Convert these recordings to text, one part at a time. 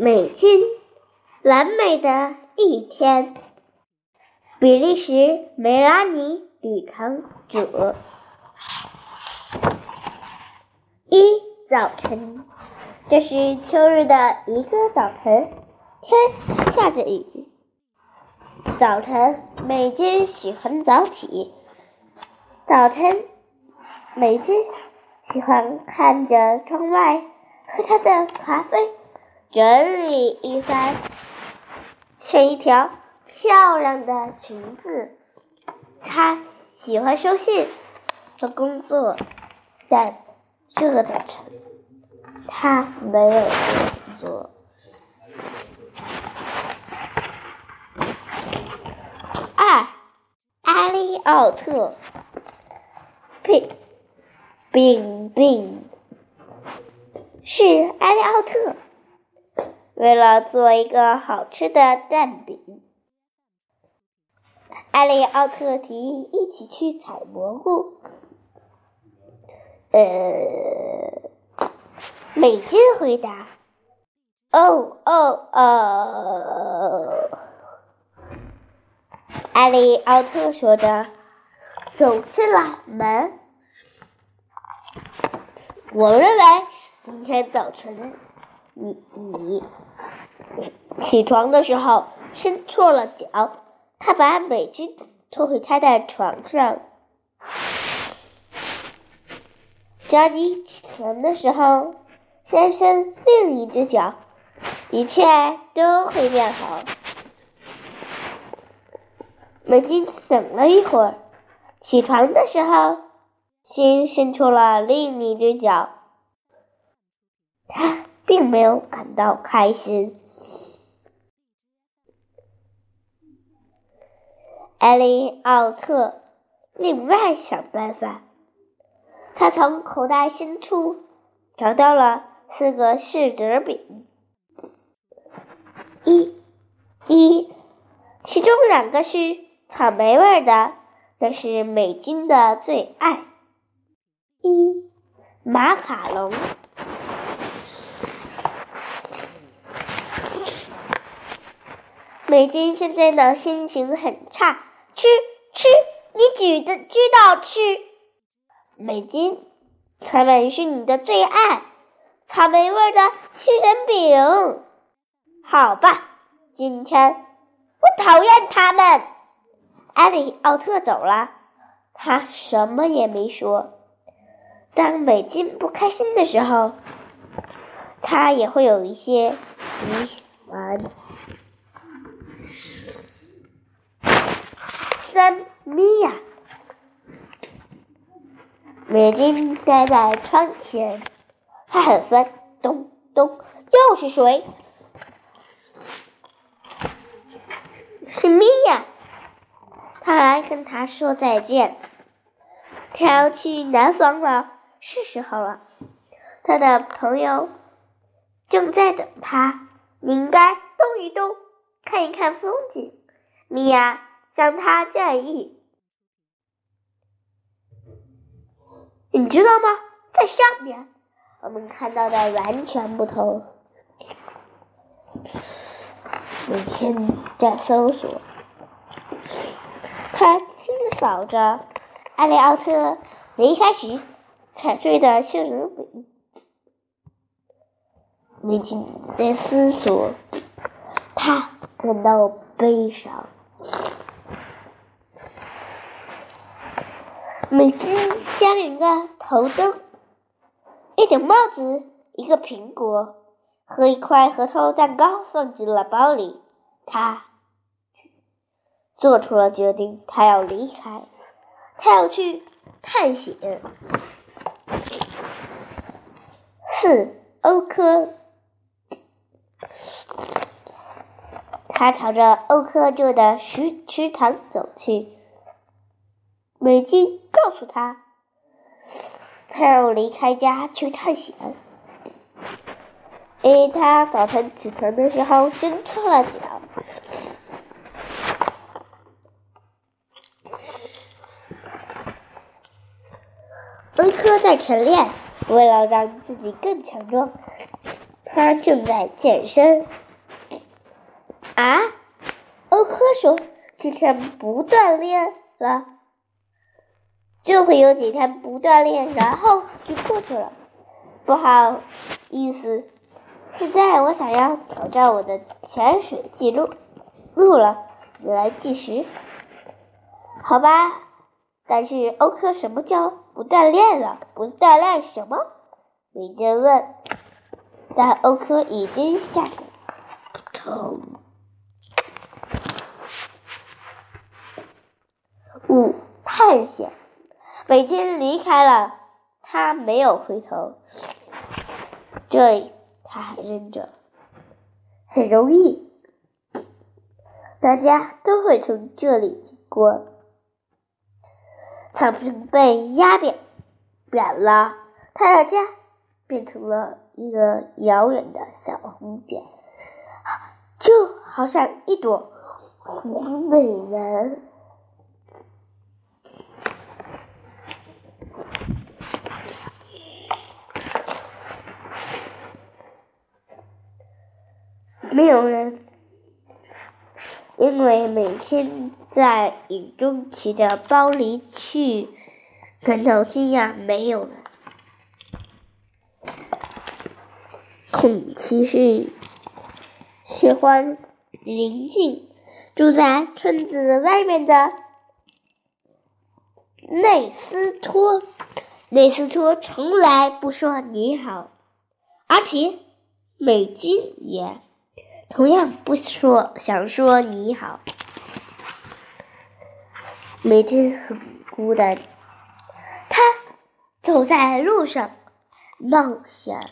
美金，完美的一天。比利时梅拉尼女堂主。一早晨，这是秋日的一个早晨，天下着雨。早晨，美金喜欢早起。早晨，美金喜欢看着窗外，喝他的咖啡，整理一番，选一条漂亮的裙子。他喜欢收信和工作，但这个早晨他没有工作。二，阿里奥特，病病病，是阿里奥特。为了做一个好吃的蛋饼，艾利奥特提议一起去采蘑菇。呃，美金回答：“哦哦哦。”艾利奥特说着，走进了门。我认为今天早晨你你起床的时候伸错了脚，他把美金拖回他的床上。叫你起床的时候，先伸另一只脚，一切都会变好。美金等了一会儿，起床的时候，先伸出了另一只脚。他并没有感到开心。艾利奥特另外想办法，他从口袋深处找到了四个柿子饼，一，一，其中两个是。草莓味的，那是美金的最爱。一马卡龙，美金现在的心情很差。吃吃，你举的知道吃。美金，他们是你的最爱。草莓味的杏仁饼，好吧，今天我讨厌他们。艾利奥特走了，他什么也没说。当美金不开心的时候，他也会有一些喜欢。三米娅，每天待在窗前，他很烦。咚咚，又是谁？是米娅。他来跟他说再见，他要去南方了，是时候了。他的朋友正在等他，你应该动一动，看一看风景。米娅向他建议：“你知道吗？在上面，我们看到的完全不同。每天在搜索。”他清扫着艾利奥特离开时踩碎的杏仁饼，美金在思索，他感到悲伤。美金将一个头灯、一顶帽子、一个苹果和一块核桃蛋糕放进了包里，他。做出了决定，他要离开，他要去探险。四欧科，他朝着欧科住的池池塘走去。美金告诉他，他要离开家去探险，因为他早晨起床的时候伸错了脚。恩科在晨练，为了让自己更强壮，他正在健身。啊，欧科说：“今天不锻炼了，就会有几天不锻炼，然后就过去了。不好意思，现在我想要挑战我的潜水记录，录了，你来计时，好吧？但是欧科什么叫不锻炼了？不锻炼什么？美珍问。但欧科已经下水。五探险，美金离开了，他没有回头。这里他还认着，很容易，大家都会从这里经过。草坪被压扁，扁了，他的家变成了一个遥远的小红点，就好像一朵红美人。没有人，因为每天在雨中骑着包离去，感到惊讶。没有人，孔骑士喜欢宁静，住在村子外面的内斯托。内斯托从来不说你好，而且美金也。同样不说，想说你好。每天很孤单，他走在路上，冒险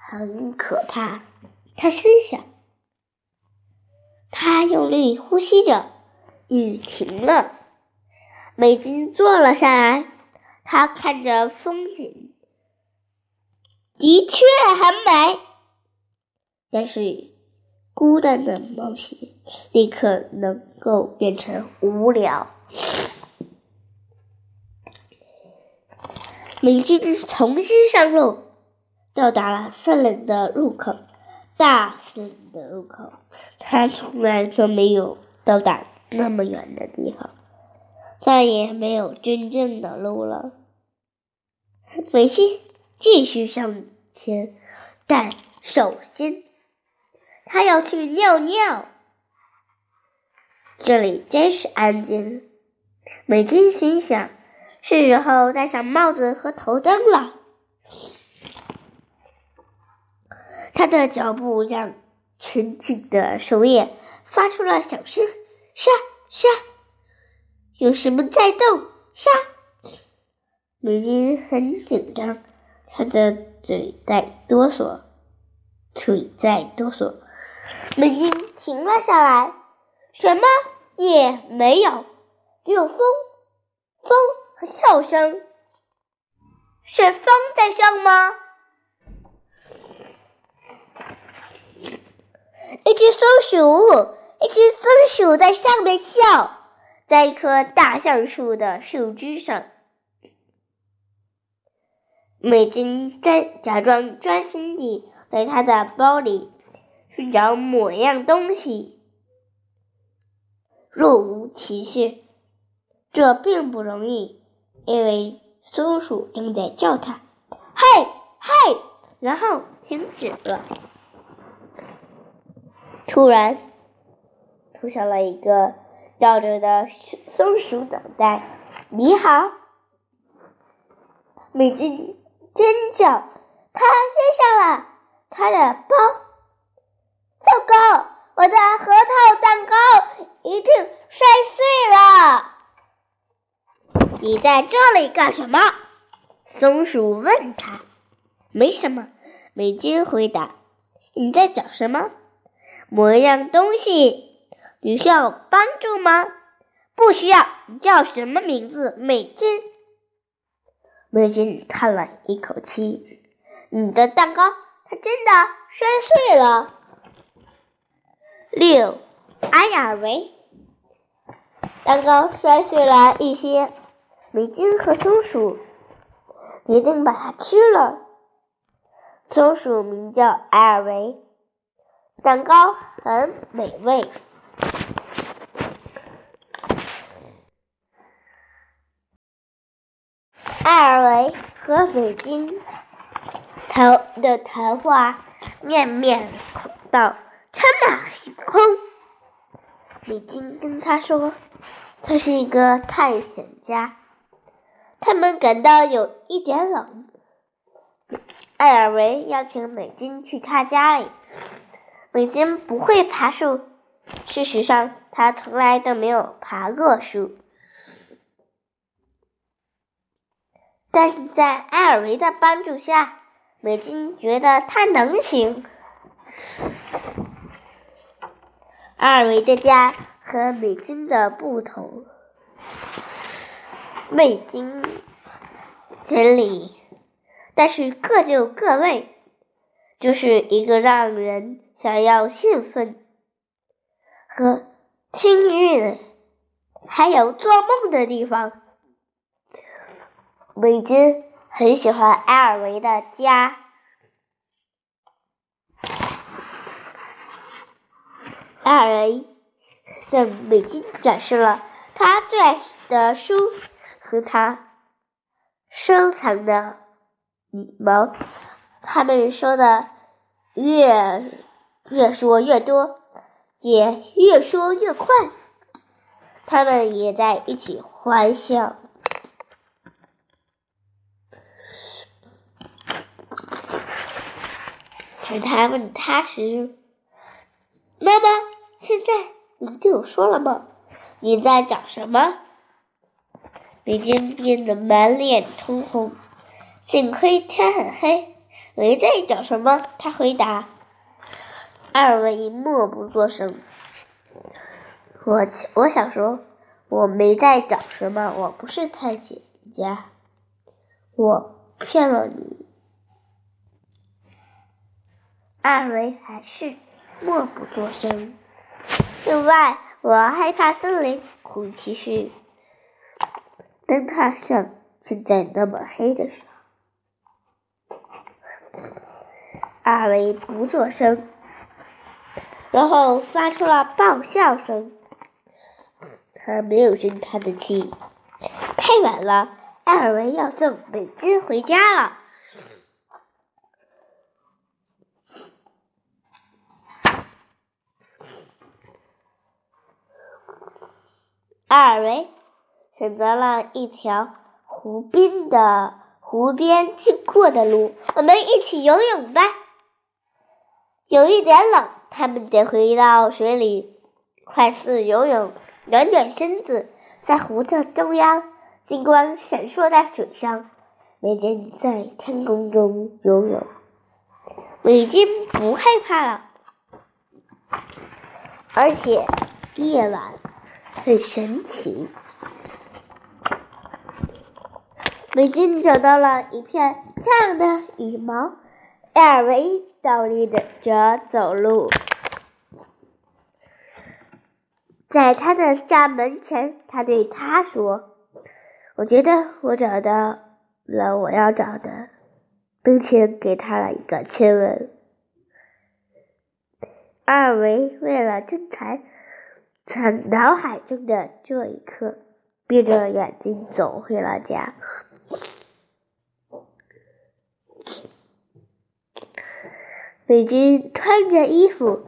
很可怕。他心想，他用力呼吸着，雨停了。美金坐了下来，他看着风景，的确很美，但是。孤单的冒险立刻能够变成无聊。美金重新上路，到达了森林的入口，大森林的入口。他从来都没有到达那么远的地方，再也没有真正的路了。美金继续向前，但首先。他要去尿尿，这里真是安静。美金心想：是时候戴上帽子和头灯了。他的脚步让沉静的树叶发出了响声，沙沙，有什么在动？沙。美金很紧张，他的嘴在哆嗦，腿在哆嗦。美金停了下来，什么也没有，只有风，风和笑声。是风在笑吗？一只松鼠，一只松鼠在上面笑，在一棵大橡树的树枝上。美金专假装专心地在他的包里。寻找某样东西，若无其事，这并不容易，因为松鼠正在叫他：“嘿，嘿！”然后停止了。突然，出现了一个吊着的松鼠脑袋。“你好！”美金尖叫，他扔下了他的包。糟糕！我的核桃蛋糕一定摔碎了。你在这里干什么？松鼠问他。没什么，美金回答。你在找什么？某样东西。你需要帮助吗？不需要。你叫什么名字？美金。美金叹了一口气。你的蛋糕，它真的摔碎了。六，安雅维，蛋糕摔碎了一些，美金和松鼠决定把它吃了。松鼠名叫艾尔维，蛋糕很美味。艾尔维和美金谈的谈话面面孔道，天马行空。美金跟他说，他是一个探险家。他们感到有一点冷。艾尔维邀请美金去他家里。美金不会爬树，事实上，他从来都没有爬过树。但是在艾尔维的帮助下，美金觉得他能行。阿尔维的家和美金的不同。未经整理，但是各就各位，就是一个让人想要兴奋和听韵，还有做梦的地方。美金很喜欢埃尔维的家，二人向美金展示了他最爱的书。和他收藏的羽毛，他们说的越越说越多，也越说越快。他们也在一起欢笑。当他问他时，妈妈现在你对我说了吗？你在找什么？美金变得满脸通红，幸亏天很黑，没在找什么。他回答：“二位默不作声。”我我想说，我没在找什么，我不是探险家，我骗了你。二位还是默不作声。另外，我害怕森林，空气是。当它像现在那么黑的时候，阿维不作声，然后发出了爆笑声。他没有生他的气。太晚了，艾尔维要送美金回家了。艾尔维。选择了一条湖边的湖边经过的路，我们一起游泳吧。有一点冷，他们得回到水里快速游泳，暖暖身子。在湖的中央，金光闪烁在水上。美金在天空中游泳，美金不害怕了，而且夜晚很神奇。美金找到了一片漂亮的羽毛，艾尔维倒立着走路，在他的家门前，他对他说：“我觉得我找到了我要找的，并且给他了一个亲吻。”艾尔维为了珍藏在脑海中的这一刻，闭着眼睛走回了家。美金穿着衣服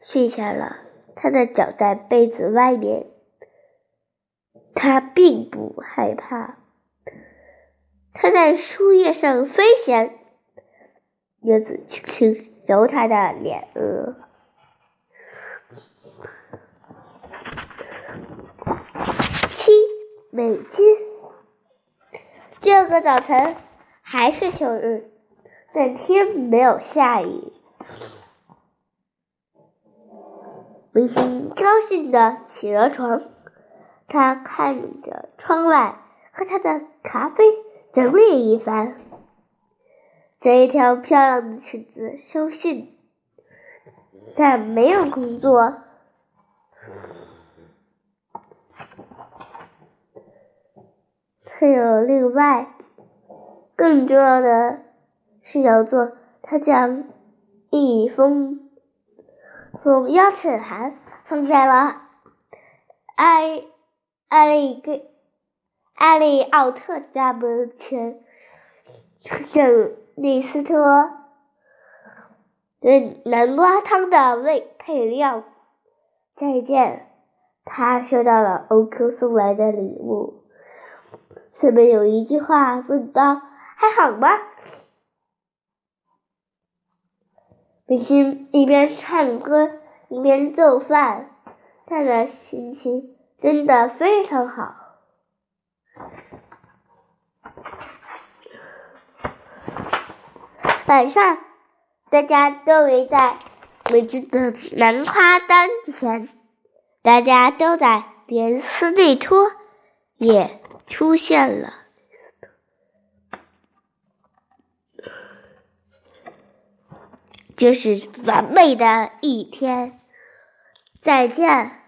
睡下了，他的脚在被子外面。他并不害怕。他在树叶上飞翔，叶子轻轻揉他的脸额。美金。这个早晨还是秋日，但天没有下雨。美金高兴的起了床，他看着窗外，和他的咖啡整理一番。这一条漂亮的裙子收信，但没有工作。还有另外更重要的是要做他将一封封邀请函放在了艾艾利格艾利奥特家门前，等李斯特对南瓜汤的味配料。再见，他收到了欧克送来的礼物，上面有一句话问道：“还好吗？”明星一边唱歌一边做饭，他的心情真的非常好。晚上，大家都围在美丽的南花灯前，大家都在连斯内托也出现了。这是完美的一天，再见。